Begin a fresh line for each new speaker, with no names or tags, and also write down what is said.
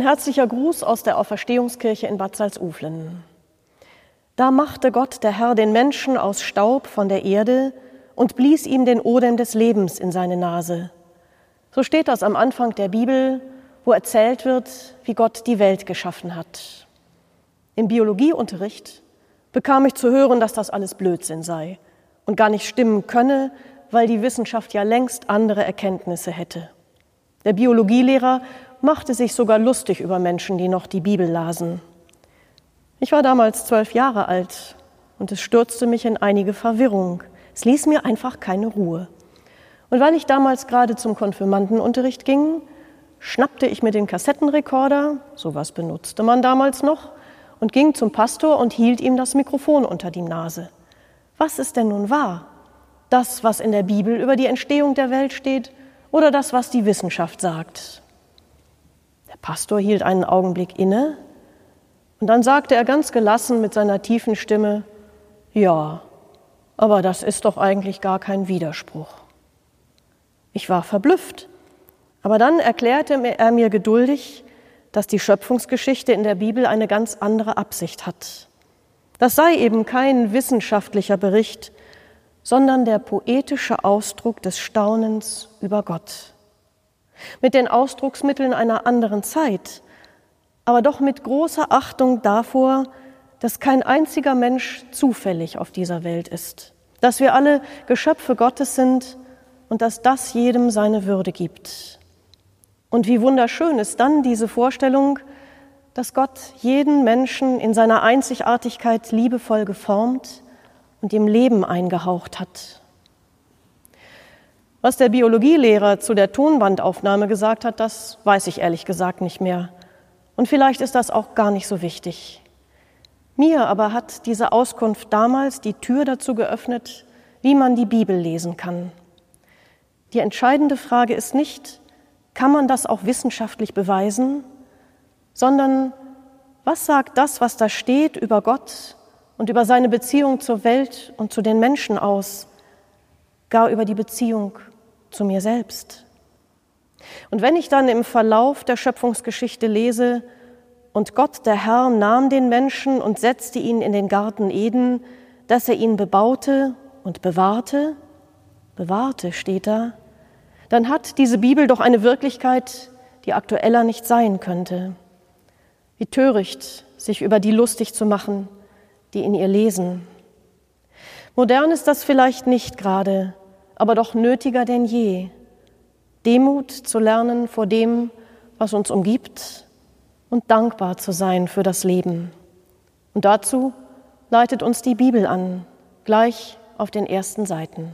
herzlicher Gruß aus der Auferstehungskirche in Bad Salzuflen. Da machte Gott, der Herr, den Menschen aus Staub von der Erde und blies ihm den Odem des Lebens in seine Nase. So steht das am Anfang der Bibel, wo erzählt wird, wie Gott die Welt geschaffen hat. Im Biologieunterricht bekam ich zu hören, dass das alles Blödsinn sei und gar nicht stimmen könne, weil die Wissenschaft ja längst andere Erkenntnisse hätte. Der Biologielehrer machte sich sogar lustig über Menschen, die noch die Bibel lasen. Ich war damals zwölf Jahre alt und es stürzte mich in einige Verwirrung. Es ließ mir einfach keine Ruhe. Und weil ich damals gerade zum Konfirmandenunterricht ging, schnappte ich mir den Kassettenrekorder, sowas benutzte man damals noch, und ging zum Pastor und hielt ihm das Mikrofon unter die Nase. Was ist denn nun wahr? Das, was in der Bibel über die Entstehung der Welt steht, oder das, was die Wissenschaft sagt? Pastor hielt einen Augenblick inne und dann sagte er ganz gelassen mit seiner tiefen Stimme, ja, aber das ist doch eigentlich gar kein Widerspruch. Ich war verblüfft, aber dann erklärte er mir geduldig, dass die Schöpfungsgeschichte in der Bibel eine ganz andere Absicht hat. Das sei eben kein wissenschaftlicher Bericht, sondern der poetische Ausdruck des Staunens über Gott mit den Ausdrucksmitteln einer anderen Zeit, aber doch mit großer Achtung davor, dass kein einziger Mensch zufällig auf dieser Welt ist, dass wir alle Geschöpfe Gottes sind und dass das jedem seine Würde gibt. Und wie wunderschön ist dann diese Vorstellung, dass Gott jeden Menschen in seiner Einzigartigkeit liebevoll geformt und ihm Leben eingehaucht hat. Was der Biologielehrer zu der Tonbandaufnahme gesagt hat, das weiß ich ehrlich gesagt nicht mehr. Und vielleicht ist das auch gar nicht so wichtig. Mir aber hat diese Auskunft damals die Tür dazu geöffnet, wie man die Bibel lesen kann. Die entscheidende Frage ist nicht, kann man das auch wissenschaftlich beweisen, sondern was sagt das, was da steht über Gott und über seine Beziehung zur Welt und zu den Menschen aus, gar über die Beziehung zu mir selbst. Und wenn ich dann im Verlauf der Schöpfungsgeschichte lese, und Gott, der Herr, nahm den Menschen und setzte ihn in den Garten Eden, dass er ihn bebaute und bewahrte, bewahrte steht da, dann hat diese Bibel doch eine Wirklichkeit, die aktueller nicht sein könnte. Wie töricht, sich über die lustig zu machen, die in ihr lesen. Modern ist das vielleicht nicht gerade, aber doch nötiger denn je, Demut zu lernen vor dem, was uns umgibt und dankbar zu sein für das Leben. Und dazu leitet uns die Bibel an, gleich auf den ersten Seiten.